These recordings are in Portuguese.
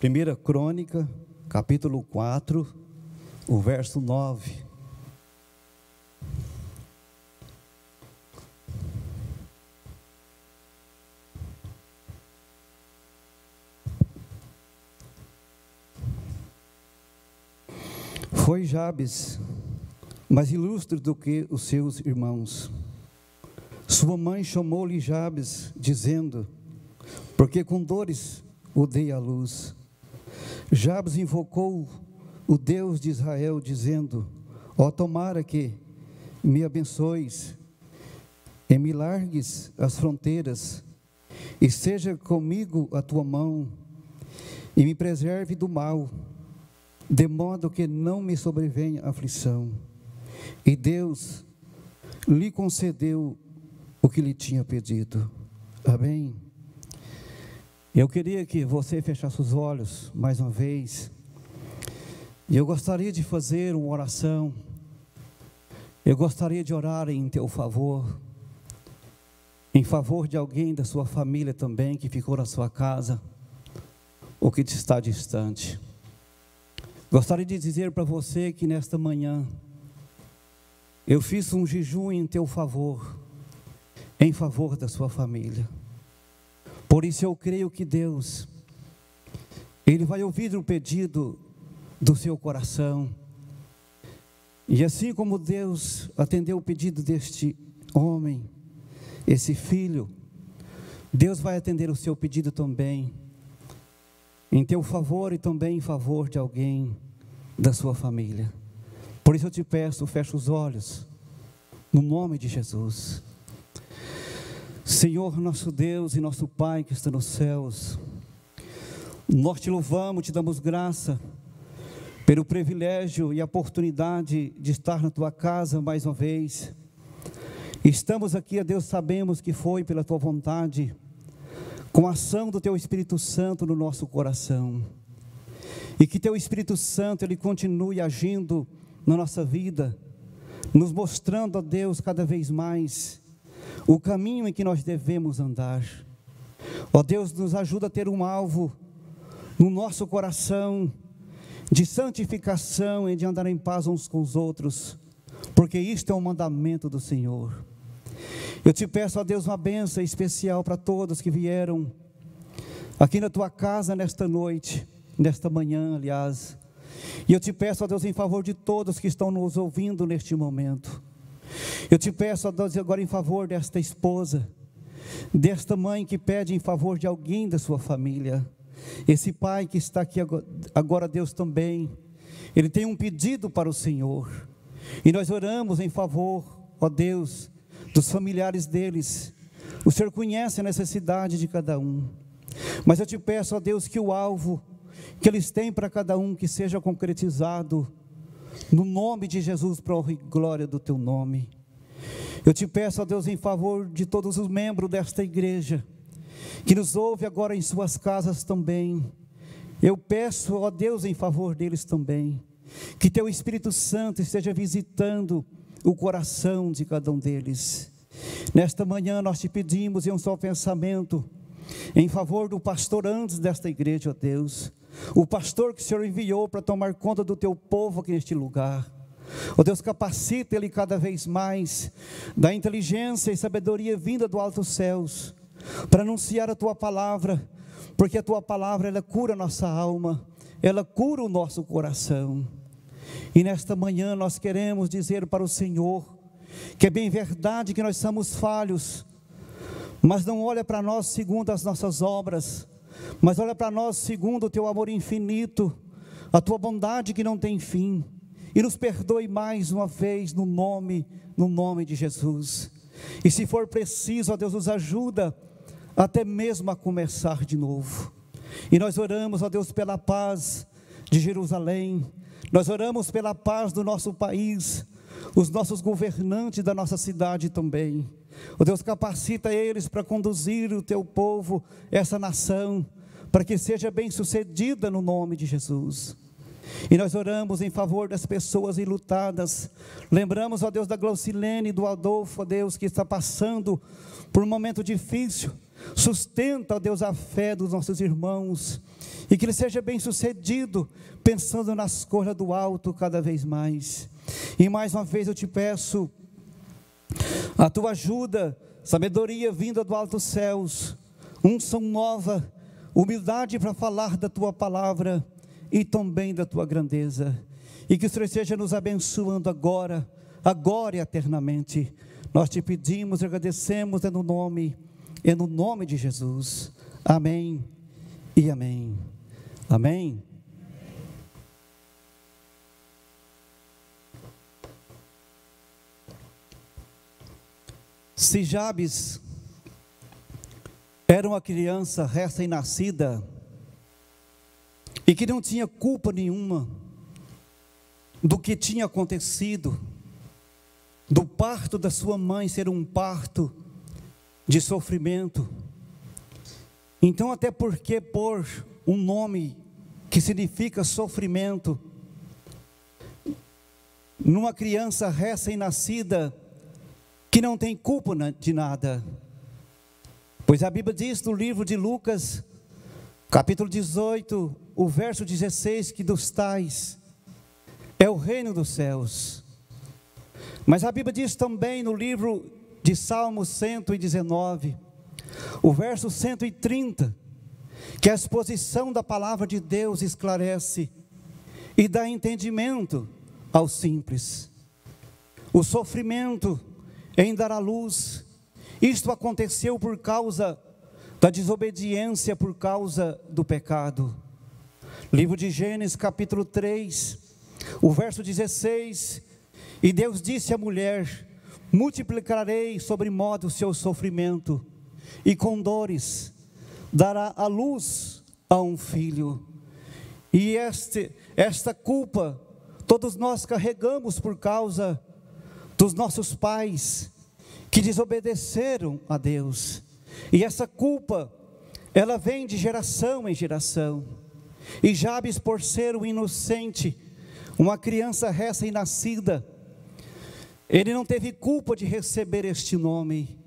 Primeira Crônica, capítulo 4, o verso 9. Foi Jabes mais ilustre do que os seus irmãos. Sua mãe chamou-lhe Jabes, dizendo: Porque com dores o dei à luz. Jabes invocou o Deus de Israel, dizendo: Ó, oh, tomara que me abençoes e me largues as fronteiras, e seja comigo a tua mão, e me preserve do mal, de modo que não me sobrevenha aflição. E Deus lhe concedeu o que lhe tinha pedido. Amém. Eu queria que você fechasse os olhos mais uma vez. E eu gostaria de fazer uma oração. Eu gostaria de orar em teu favor. Em favor de alguém da sua família também que ficou na sua casa ou que está distante. Gostaria de dizer para você que nesta manhã eu fiz um jejum em teu favor, em favor da sua família. Por isso eu creio que Deus, Ele vai ouvir o pedido do seu coração. E assim como Deus atendeu o pedido deste homem, esse filho, Deus vai atender o seu pedido também, em teu favor e também em favor de alguém da sua família. Por isso eu te peço, fecha os olhos, no nome de Jesus. Senhor, nosso Deus e nosso Pai que está nos céus, nós te louvamos, te damos graça pelo privilégio e oportunidade de estar na tua casa mais uma vez. Estamos aqui, a Deus, sabemos que foi pela tua vontade, com a ação do teu Espírito Santo no nosso coração. E que teu Espírito Santo ele continue agindo na nossa vida, nos mostrando a Deus cada vez mais o caminho em que nós devemos andar. Ó Deus, nos ajuda a ter um alvo no nosso coração de santificação e de andar em paz uns com os outros, porque isto é um mandamento do Senhor. Eu te peço, ó Deus, uma benção especial para todos que vieram aqui na tua casa nesta noite, nesta manhã, aliás. E eu te peço, ó Deus, em favor de todos que estão nos ouvindo neste momento eu te peço, a Deus, agora em favor desta esposa, desta mãe que pede em favor de alguém da sua família, esse pai que está aqui agora, Deus também, ele tem um pedido para o Senhor, e nós oramos em favor, ó Deus, dos familiares deles. O Senhor conhece a necessidade de cada um, mas eu te peço, ó Deus, que o alvo que eles têm para cada um que seja concretizado no nome de Jesus, para e glória do teu nome. Eu te peço, ó Deus, em favor de todos os membros desta igreja, que nos ouve agora em suas casas também. Eu peço, ó Deus, em favor deles também, que teu Espírito Santo esteja visitando o coração de cada um deles. Nesta manhã nós te pedimos em um só pensamento, em favor do pastor antes desta igreja, ó Deus, o pastor que o Senhor enviou para tomar conta do teu povo aqui neste lugar. Ó oh Deus, capacita ele cada vez mais da inteligência e sabedoria vinda do alto céus para anunciar a tua palavra, porque a tua palavra ela cura a nossa alma, ela cura o nosso coração. E nesta manhã nós queremos dizer para o Senhor que é bem verdade que nós somos falhos, mas não olha para nós segundo as nossas obras, mas olha para nós segundo o teu amor infinito, a tua bondade que não tem fim. E nos perdoe mais uma vez no nome, no nome de Jesus. E se for preciso, ó Deus, nos ajuda até mesmo a começar de novo. E nós oramos, ó Deus, pela paz de Jerusalém. Nós oramos pela paz do nosso país, os nossos governantes da nossa cidade também. Ó Deus, capacita eles para conduzir o teu povo, essa nação, para que seja bem sucedida no nome de Jesus. E nós oramos em favor das pessoas enlutadas. Lembramos, ó Deus, da Glaucilene do Adolfo, ó Deus, que está passando por um momento difícil. Sustenta, ó Deus, a fé dos nossos irmãos. e que ele seja bem sucedido, pensando nas coisas do alto cada vez mais. E mais uma vez eu te peço a tua ajuda, sabedoria vinda do alto céus, unção nova, humildade para falar da tua palavra e também da tua grandeza. E que o Senhor esteja nos abençoando agora, agora e eternamente. Nós te pedimos e agradecemos é no nome, é no nome de Jesus. Amém e amém. Amém. Se Jabes era uma criança recém-nascida e que não tinha culpa nenhuma do que tinha acontecido, do parto da sua mãe ser um parto de sofrimento. Então, até porque por um nome que significa sofrimento, numa criança recém-nascida que não tem culpa de nada. Pois a Bíblia diz no livro de Lucas, capítulo 18, o verso 16, que dos tais é o reino dos céus. Mas a Bíblia diz também no livro de Salmos 119, o verso 130, que a exposição da palavra de Deus esclarece e dá entendimento aos simples. O sofrimento em dar à luz, isto aconteceu por causa da desobediência, por causa do pecado. Livro de Gênesis, capítulo 3, o verso 16. E Deus disse à mulher: Multiplicarei sobre modo o seu sofrimento, e com dores dará a luz a um filho. E este, esta culpa todos nós carregamos por causa dos nossos pais que desobedeceram a Deus. E essa culpa, ela vem de geração em geração. E Jabes, por ser um inocente, uma criança recém-nascida, ele não teve culpa de receber este nome,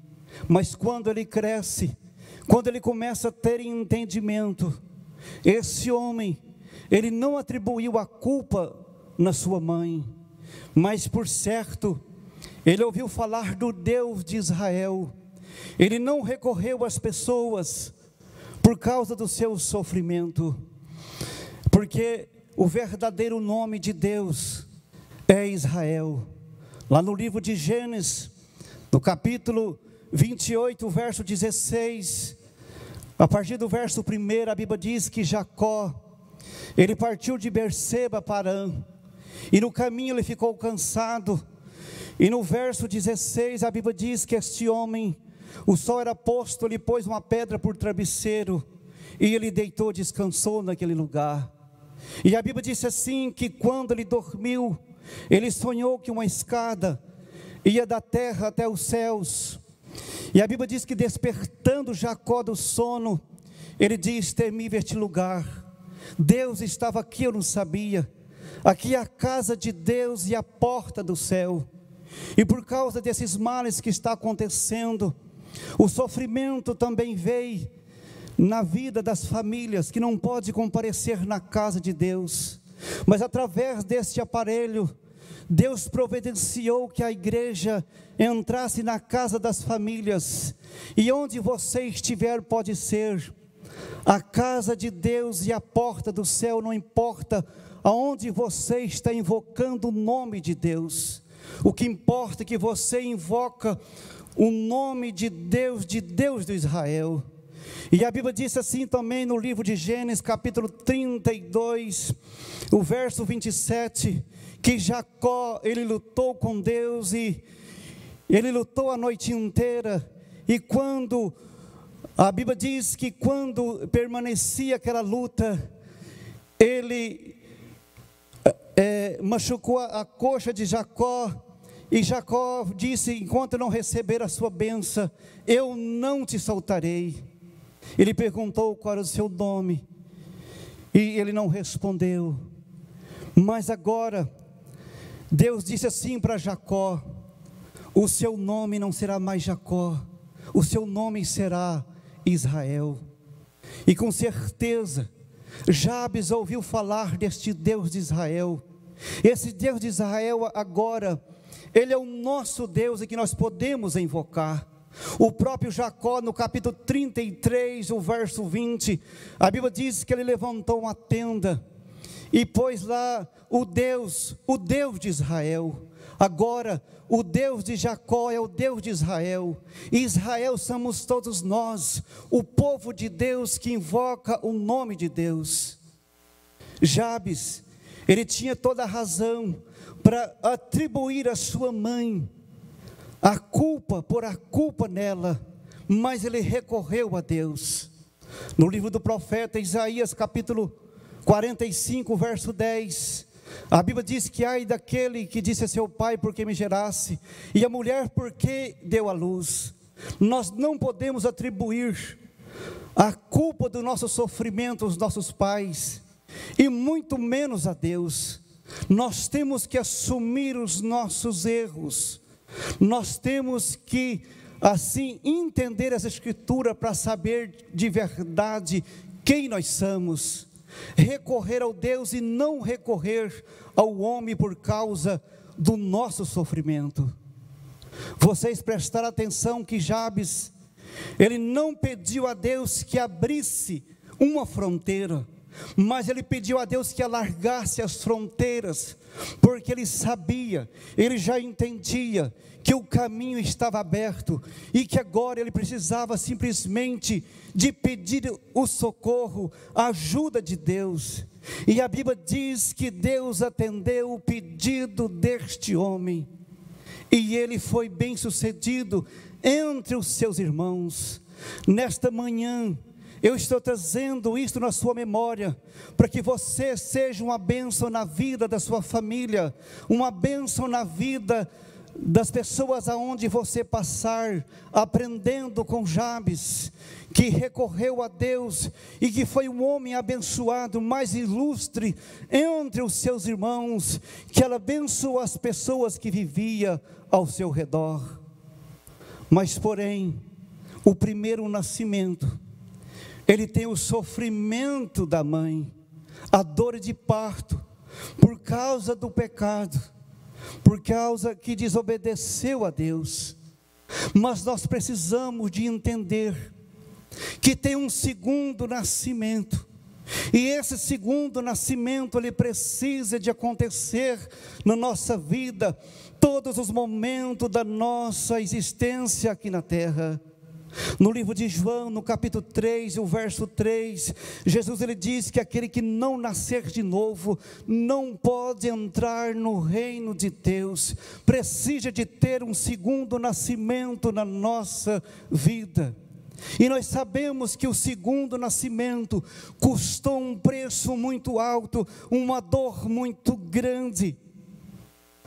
mas quando ele cresce, quando ele começa a ter entendimento, esse homem, ele não atribuiu a culpa na sua mãe, mas por certo, ele ouviu falar do Deus de Israel, ele não recorreu às pessoas por causa do seu sofrimento, porque o verdadeiro nome de Deus é Israel. Lá no livro de Gênesis, no capítulo 28, verso 16, a partir do verso 1, a Bíblia diz que Jacó, ele partiu de Berseba para Arã, e no caminho ele ficou cansado, e no verso 16 a Bíblia diz que este homem, o sol era posto, ele pôs uma pedra por travesseiro, e ele deitou, descansou naquele lugar. E a Bíblia disse assim: que quando ele dormiu, ele sonhou que uma escada ia da terra até os céus. E a Bíblia diz que despertando Jacó do sono, ele diz: Temi este lugar. Deus estava aqui, eu não sabia. Aqui é a casa de Deus e a porta do céu. E por causa desses males que está acontecendo, o sofrimento também veio na vida das famílias que não pode comparecer na casa de Deus. Mas através deste aparelho, Deus providenciou que a igreja entrasse na casa das famílias, e onde você estiver pode ser. A casa de Deus e a porta do céu, não importa aonde você está invocando o nome de Deus. O que importa é que você invoca o nome de Deus, de Deus de Israel. E a Bíblia diz assim também no livro de Gênesis, capítulo 32, o verso 27, que Jacó, ele lutou com Deus e ele lutou a noite inteira, e quando a Bíblia diz que quando permanecia aquela luta, ele é, machucou a coxa de Jacó, e Jacó disse: Enquanto não receber a sua benção, eu não te soltarei. Ele perguntou qual era o seu nome, e ele não respondeu. Mas agora, Deus disse assim para Jacó: O seu nome não será mais Jacó, o seu nome será Israel. E com certeza, Jabes ouviu falar deste Deus de Israel. Esse Deus de Israel agora, ele é o nosso Deus e que nós podemos invocar. O próprio Jacó, no capítulo 33, o verso 20, a Bíblia diz que ele levantou uma tenda e pôs lá o Deus, o Deus de Israel. Agora, o Deus de Jacó é o Deus de Israel, Israel somos todos nós, o povo de Deus que invoca o nome de Deus. Jabes, ele tinha toda a razão para atribuir à sua mãe a culpa por a culpa nela, mas ele recorreu a Deus. No livro do profeta Isaías, capítulo 45, verso 10, a Bíblia diz que ai daquele que disse a seu pai porque me gerasse, e a mulher porque deu a luz. Nós não podemos atribuir a culpa do nosso sofrimento aos nossos pais, e muito menos a Deus. Nós temos que assumir os nossos erros, nós temos que, assim, entender essa Escritura para saber de verdade quem nós somos, recorrer ao Deus e não recorrer ao homem por causa do nosso sofrimento. Vocês prestaram atenção que Jabes, ele não pediu a Deus que abrisse uma fronteira, mas ele pediu a Deus que alargasse as fronteiras, porque ele sabia, ele já entendia que o caminho estava aberto e que agora ele precisava simplesmente de pedir o socorro, a ajuda de Deus. E a Bíblia diz que Deus atendeu o pedido deste homem, e ele foi bem sucedido entre os seus irmãos. Nesta manhã, eu estou trazendo isto na sua memória, para que você seja uma bênção na vida da sua família, uma bênção na vida das pessoas aonde você passar, aprendendo com Jabes, que recorreu a Deus e que foi um homem abençoado, mais ilustre entre os seus irmãos, que ela abençoou as pessoas que vivia ao seu redor. Mas, porém, o primeiro nascimento, ele tem o sofrimento da mãe, a dor de parto, por causa do pecado por causa que desobedeceu a Deus. Mas nós precisamos de entender que tem um segundo nascimento. E esse segundo nascimento ele precisa de acontecer na nossa vida, todos os momentos da nossa existência aqui na terra. No livro de João, no capítulo 3, o verso 3, Jesus ele diz que aquele que não nascer de novo não pode entrar no reino de Deus, precisa de ter um segundo nascimento na nossa vida. E nós sabemos que o segundo nascimento custou um preço muito alto, uma dor muito grande.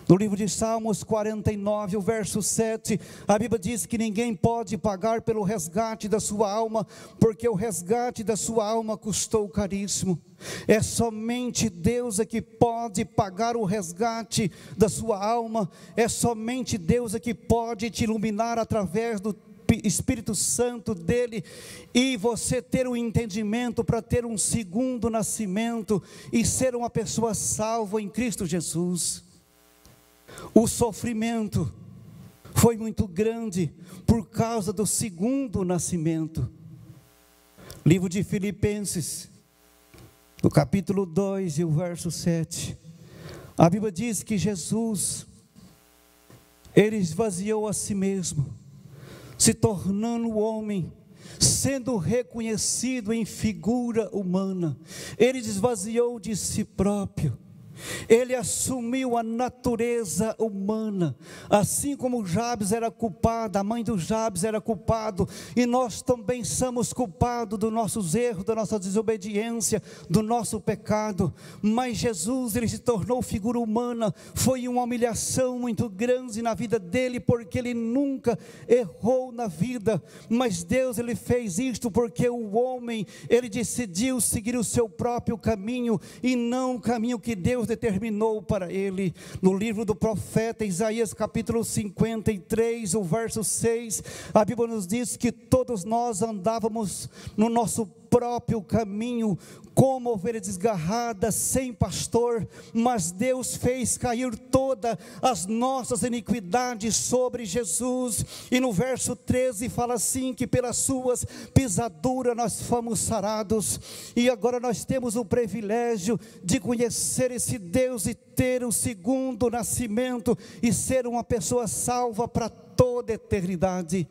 No livro de Salmos 49, o verso 7, a Bíblia diz que ninguém pode pagar pelo resgate da sua alma, porque o resgate da sua alma custou caríssimo. É somente Deus é que pode pagar o resgate da sua alma, é somente Deus é que pode te iluminar através do Espírito Santo dele e você ter um entendimento para ter um segundo nascimento e ser uma pessoa salva em Cristo Jesus. O sofrimento foi muito grande por causa do segundo nascimento. Livro de Filipenses, no capítulo 2 e o verso 7. A Bíblia diz que Jesus, ele esvaziou a si mesmo, se tornando homem, sendo reconhecido em figura humana, ele esvaziou de si próprio ele assumiu a natureza humana, assim como Jabes era culpado, a mãe do Jabes era culpado, e nós também somos culpados dos nossos erros, da nossa desobediência, do nosso pecado. Mas Jesus, ele se tornou figura humana, foi uma humilhação muito grande na vida dele, porque ele nunca errou na vida. Mas Deus, ele fez isto porque o homem, ele decidiu seguir o seu próprio caminho e não o caminho que Deus Deus determinou para ele. No livro do profeta Isaías, capítulo 53, o verso 6, a Bíblia nos diz que todos nós andávamos no nosso próprio caminho, como ovelha desgarrada, sem pastor, mas Deus fez cair todas as nossas iniquidades sobre Jesus. E no verso 13 fala assim: que pelas suas pisaduras nós fomos sarados, e agora nós temos o privilégio de conhecer esse Deus e ter um segundo nascimento e ser uma pessoa salva para toda a eternidade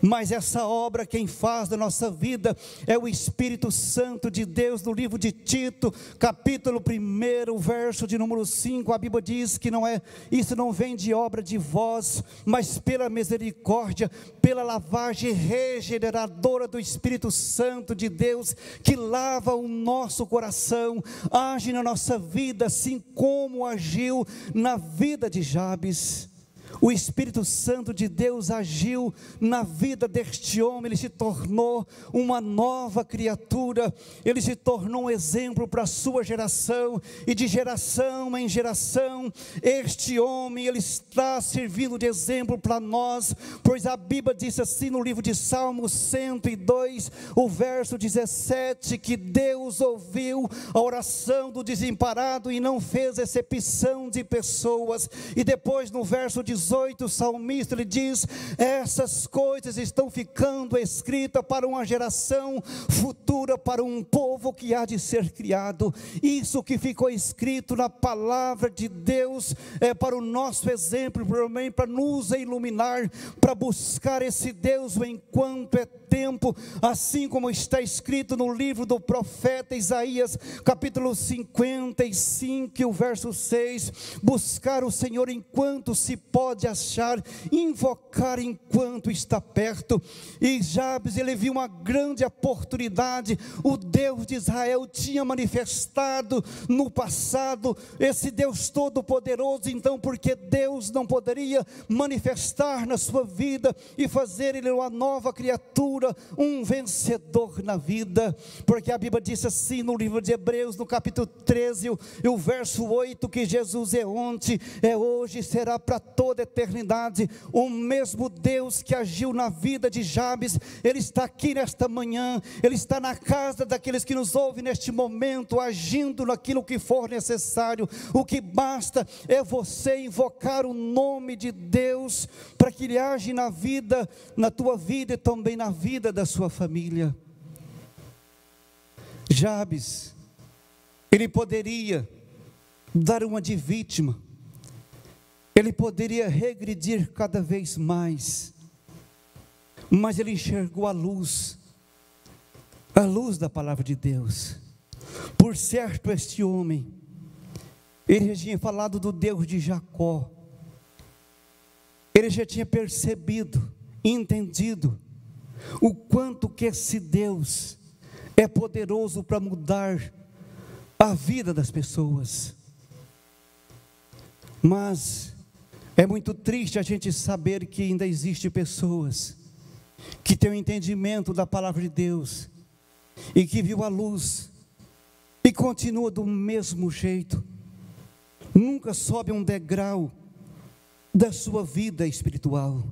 mas essa obra quem faz da nossa vida é o Espírito Santo de Deus, no livro de Tito, capítulo 1, verso de número 5, a Bíblia diz que não é, isso não vem de obra de vós, mas pela misericórdia, pela lavagem regeneradora do Espírito Santo de Deus, que lava o nosso coração, age na nossa vida, assim como agiu na vida de Jabes. O Espírito Santo de Deus agiu na vida deste homem, ele se tornou uma nova criatura, ele se tornou um exemplo para a sua geração, e de geração em geração, este homem, ele está servindo de exemplo para nós, pois a Bíblia diz assim no livro de Salmos 102, o verso 17, que Deus ouviu a oração do desemparado e não fez exceção de pessoas, e depois no verso 18, 18, o salmista ele diz: Essas coisas estão ficando escritas para uma geração futura, para um povo que há de ser criado. Isso que ficou escrito na palavra de Deus é para o nosso exemplo, também para nos iluminar, para buscar esse Deus enquanto é tempo, assim como está escrito no livro do profeta Isaías, capítulo 55, o verso 6: buscar o Senhor enquanto se pode achar, invocar enquanto está perto. E Jabes, ele viu uma grande oportunidade, o Deus de Israel tinha manifestado no passado, esse Deus todo-poderoso, então, porque Deus não poderia manifestar na sua vida e fazer ele uma nova criatura um vencedor na vida, porque a Bíblia diz assim no livro de Hebreus, no capítulo 13, o, o verso 8, que Jesus é ontem, é hoje, será para toda a eternidade, o mesmo Deus que agiu na vida de Jabes, Ele está aqui nesta manhã, Ele está na casa daqueles que nos ouvem neste momento, agindo naquilo que for necessário, o que basta é você invocar o nome de Deus, para que Ele age na vida, na tua vida e também na vida da sua família. Jabes, ele poderia dar uma de vítima, ele poderia regredir cada vez mais, mas ele enxergou a luz, a luz da palavra de Deus. Por certo, este homem, ele já tinha falado do Deus de Jacó, ele já tinha percebido, entendido, o quanto que esse Deus é poderoso para mudar a vida das pessoas. Mas é muito triste a gente saber que ainda existe pessoas que têm o um entendimento da palavra de Deus e que viu a luz e continua do mesmo jeito. Nunca sobe um degrau da sua vida espiritual.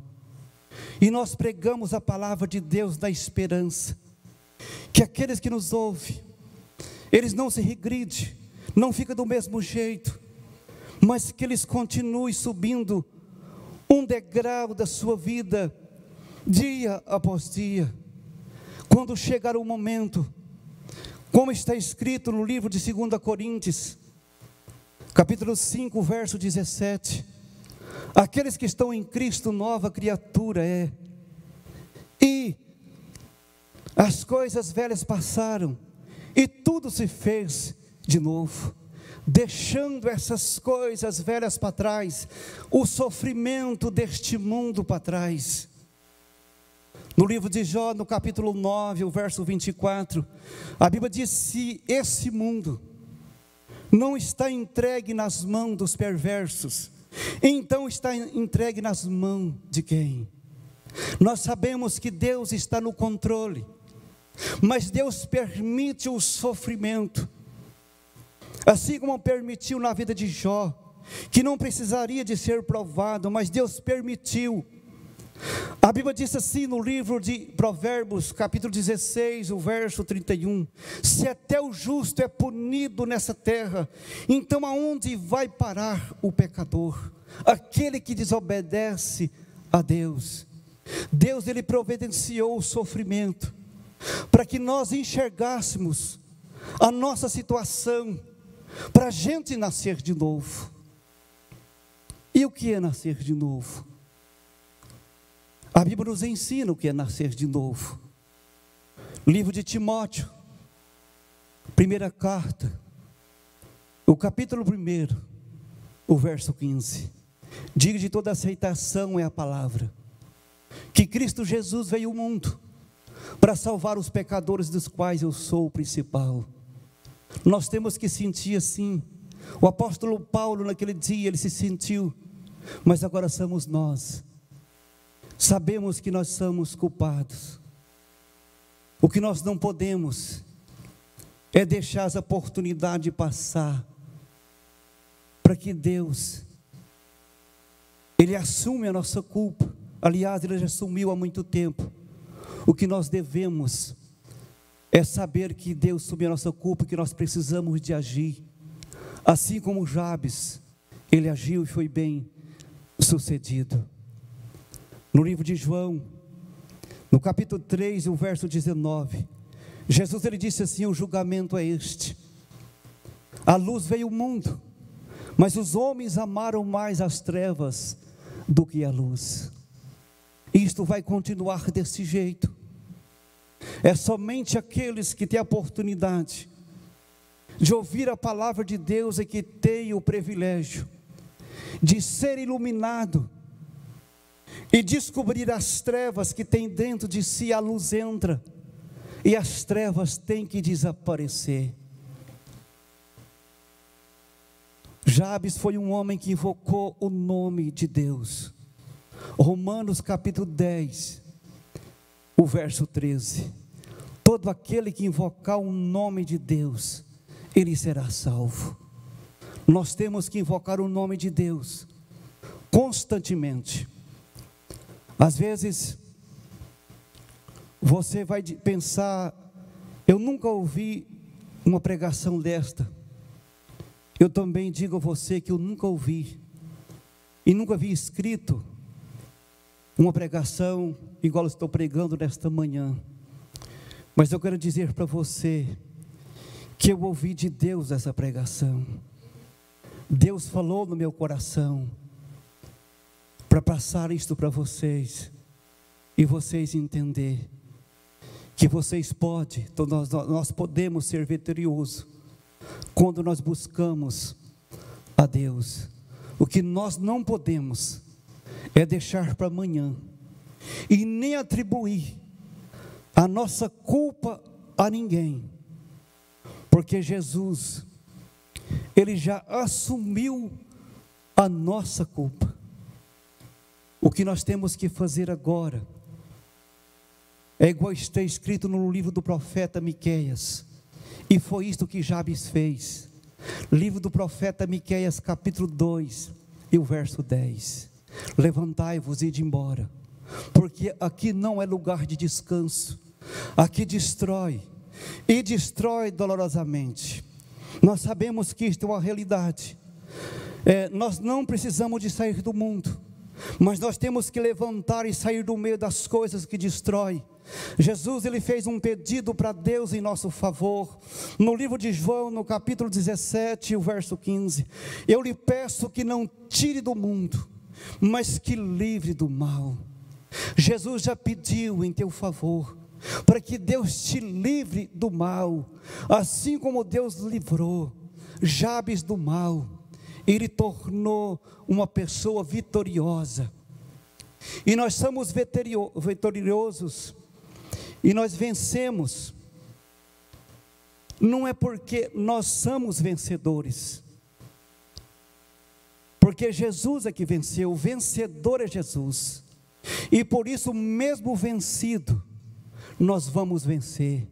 E nós pregamos a palavra de Deus da esperança, que aqueles que nos ouvem, eles não se regridem, não ficam do mesmo jeito, mas que eles continuem subindo um degrau da sua vida, dia após dia. Quando chegar o momento, como está escrito no livro de 2 Coríntios, capítulo 5, verso 17, Aqueles que estão em Cristo, nova criatura é. E as coisas velhas passaram, e tudo se fez de novo. Deixando essas coisas velhas para trás, o sofrimento deste mundo para trás. No livro de Jó, no capítulo 9, o verso 24, a Bíblia diz: se esse mundo não está entregue nas mãos dos perversos, então está entregue nas mãos de quem? Nós sabemos que Deus está no controle, mas Deus permite o sofrimento, assim como permitiu na vida de Jó, que não precisaria de ser provado, mas Deus permitiu, A Bíblia diz assim no livro de Provérbios, capítulo 16, o verso 31: Se até o justo é punido nessa terra, então aonde vai parar o pecador? Aquele que desobedece a Deus. Deus ele providenciou o sofrimento para que nós enxergássemos a nossa situação, para a gente nascer de novo. E o que é nascer de novo? A Bíblia nos ensina o que é nascer de novo. Livro de Timóteo, primeira carta, o capítulo 1, o verso 15. Diga de toda aceitação é a palavra, que Cristo Jesus veio ao mundo para salvar os pecadores dos quais eu sou o principal. Nós temos que sentir assim. O apóstolo Paulo, naquele dia, ele se sentiu, mas agora somos nós Sabemos que nós somos culpados. O que nós não podemos é deixar essa oportunidade passar para que Deus ele assume a nossa culpa. Aliás, ele já assumiu há muito tempo. O que nós devemos é saber que Deus assumiu a nossa culpa, que nós precisamos de agir. Assim como Jabes, ele agiu e foi bem sucedido. No livro de João, no capítulo 3, o verso 19, Jesus ele disse assim: O julgamento é este. A luz veio ao mundo, mas os homens amaram mais as trevas do que a luz. Isto vai continuar desse jeito. É somente aqueles que têm a oportunidade de ouvir a palavra de Deus e que têm o privilégio de ser iluminado e descobrir as trevas que tem dentro de si, a luz entra e as trevas têm que desaparecer. Jabes foi um homem que invocou o nome de Deus. Romanos capítulo 10, o verso 13. Todo aquele que invocar o nome de Deus, ele será salvo. Nós temos que invocar o nome de Deus constantemente. Às vezes, você vai pensar, eu nunca ouvi uma pregação desta. Eu também digo a você que eu nunca ouvi e nunca vi escrito uma pregação igual estou pregando nesta manhã. Mas eu quero dizer para você que eu ouvi de Deus essa pregação. Deus falou no meu coração para passar isto para vocês e vocês entender que vocês podem, então nós, nós podemos ser vitoriosos quando nós buscamos a Deus. O que nós não podemos é deixar para amanhã e nem atribuir a nossa culpa a ninguém, porque Jesus, Ele já assumiu a nossa culpa. O que nós temos que fazer agora é igual está escrito no livro do profeta Miqueias. E foi isto que Jabes fez. Livro do profeta Miqueias, capítulo 2, e o verso 10. Levantai-vos e ide embora, porque aqui não é lugar de descanso. Aqui destrói e destrói dolorosamente. Nós sabemos que isto é uma realidade. É, nós não precisamos de sair do mundo mas nós temos que levantar e sair do meio das coisas que destrói. Jesus ele fez um pedido para Deus em nosso favor. No livro de João, no capítulo 17, o verso 15, eu lhe peço que não tire do mundo, mas que livre do mal. Jesus já pediu em teu favor para que Deus te livre do mal, assim como Deus livrou Jabes do mal ele tornou uma pessoa vitoriosa. E nós somos vitoriosos, e nós vencemos, não é porque nós somos vencedores, porque Jesus é que venceu, o vencedor é Jesus, e por isso, mesmo vencido, nós vamos vencer,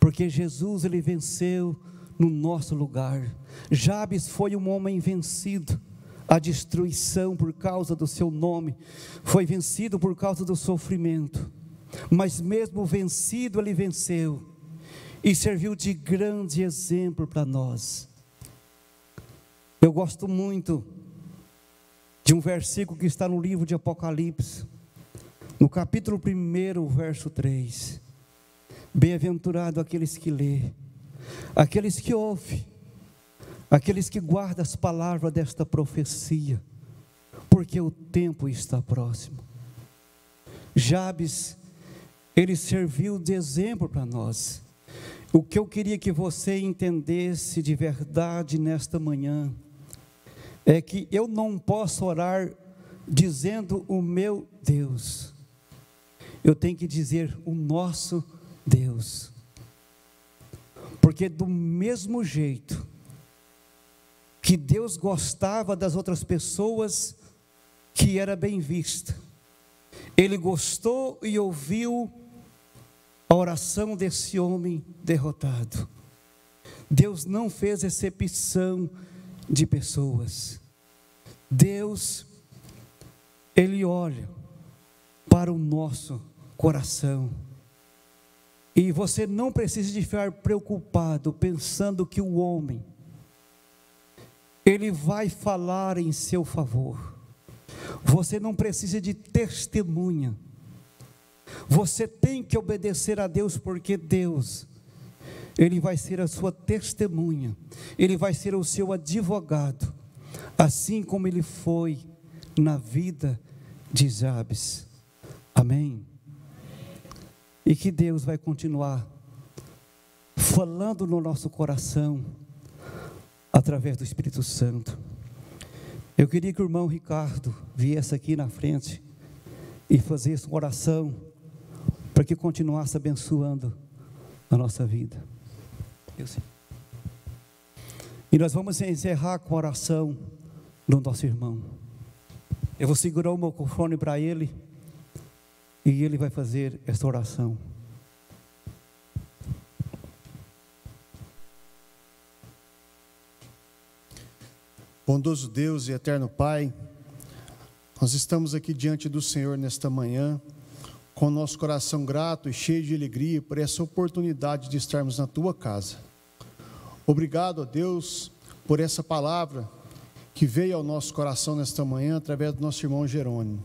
porque Jesus ele venceu no nosso lugar. Jabes foi um homem vencido, a destruição por causa do seu nome, foi vencido por causa do sofrimento, mas mesmo vencido, ele venceu. E serviu de grande exemplo para nós. Eu gosto muito de um versículo que está no livro de Apocalipse, no capítulo 1, verso 3. Bem-aventurado aqueles que lê, aqueles que ouvem, aqueles que guardam as palavras desta profecia, porque o tempo está próximo. Jabes, ele serviu de exemplo para nós. O que eu queria que você entendesse de verdade nesta manhã é que eu não posso orar dizendo o meu Deus, eu tenho que dizer o nosso Deus, porque do mesmo jeito que Deus gostava das outras pessoas que era bem vista. Ele gostou e ouviu a oração desse homem derrotado. Deus não fez exceção de pessoas. Deus, Ele olha para o nosso coração. E você não precisa de ficar preocupado pensando que o homem ele vai falar em seu favor. Você não precisa de testemunha. Você tem que obedecer a Deus, porque Deus, Ele vai ser a sua testemunha, Ele vai ser o seu advogado, assim como Ele foi na vida de Jabes. Amém? E que Deus vai continuar falando no nosso coração através do Espírito Santo. Eu queria que o irmão Ricardo viesse aqui na frente e fizesse uma oração para que continuasse abençoando a nossa vida. Eu sim. E nós vamos encerrar com a oração do nosso irmão. Eu vou segurar o microfone para ele e ele vai fazer esta oração. Bondoso Deus e eterno Pai, nós estamos aqui diante do Senhor nesta manhã, com o nosso coração grato e cheio de alegria por essa oportunidade de estarmos na tua casa. Obrigado a Deus por essa palavra que veio ao nosso coração nesta manhã através do nosso irmão Jerônimo.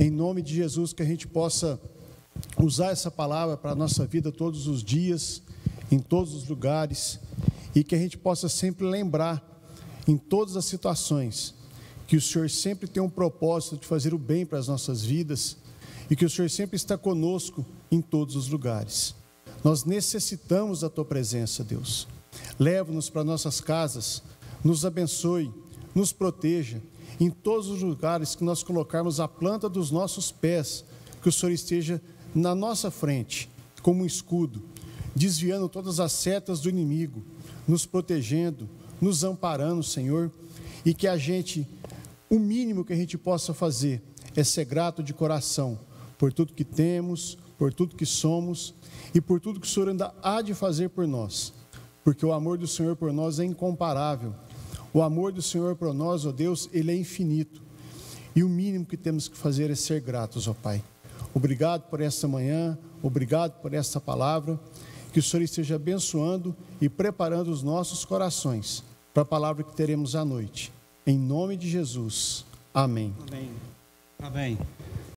Em nome de Jesus, que a gente possa usar essa palavra para a nossa vida todos os dias, em todos os lugares, e que a gente possa sempre lembrar em todas as situações, que o Senhor sempre tem um propósito de fazer o bem para as nossas vidas e que o Senhor sempre está conosco em todos os lugares. Nós necessitamos da tua presença, Deus. Leva-nos para nossas casas, nos abençoe, nos proteja em todos os lugares que nós colocarmos a planta dos nossos pés, que o Senhor esteja na nossa frente, como um escudo, desviando todas as setas do inimigo, nos protegendo, nos amparando, Senhor, e que a gente, o mínimo que a gente possa fazer é ser grato de coração por tudo que temos, por tudo que somos e por tudo que o Senhor ainda há de fazer por nós, porque o amor do Senhor por nós é incomparável. O amor do Senhor por nós, ó Deus, ele é infinito. E o mínimo que temos que fazer é ser gratos, ó Pai. Obrigado por esta manhã, obrigado por esta palavra. Que o Senhor esteja abençoando e preparando os nossos corações para a palavra que teremos à noite. Em nome de Jesus. Amém. Amém. Amém.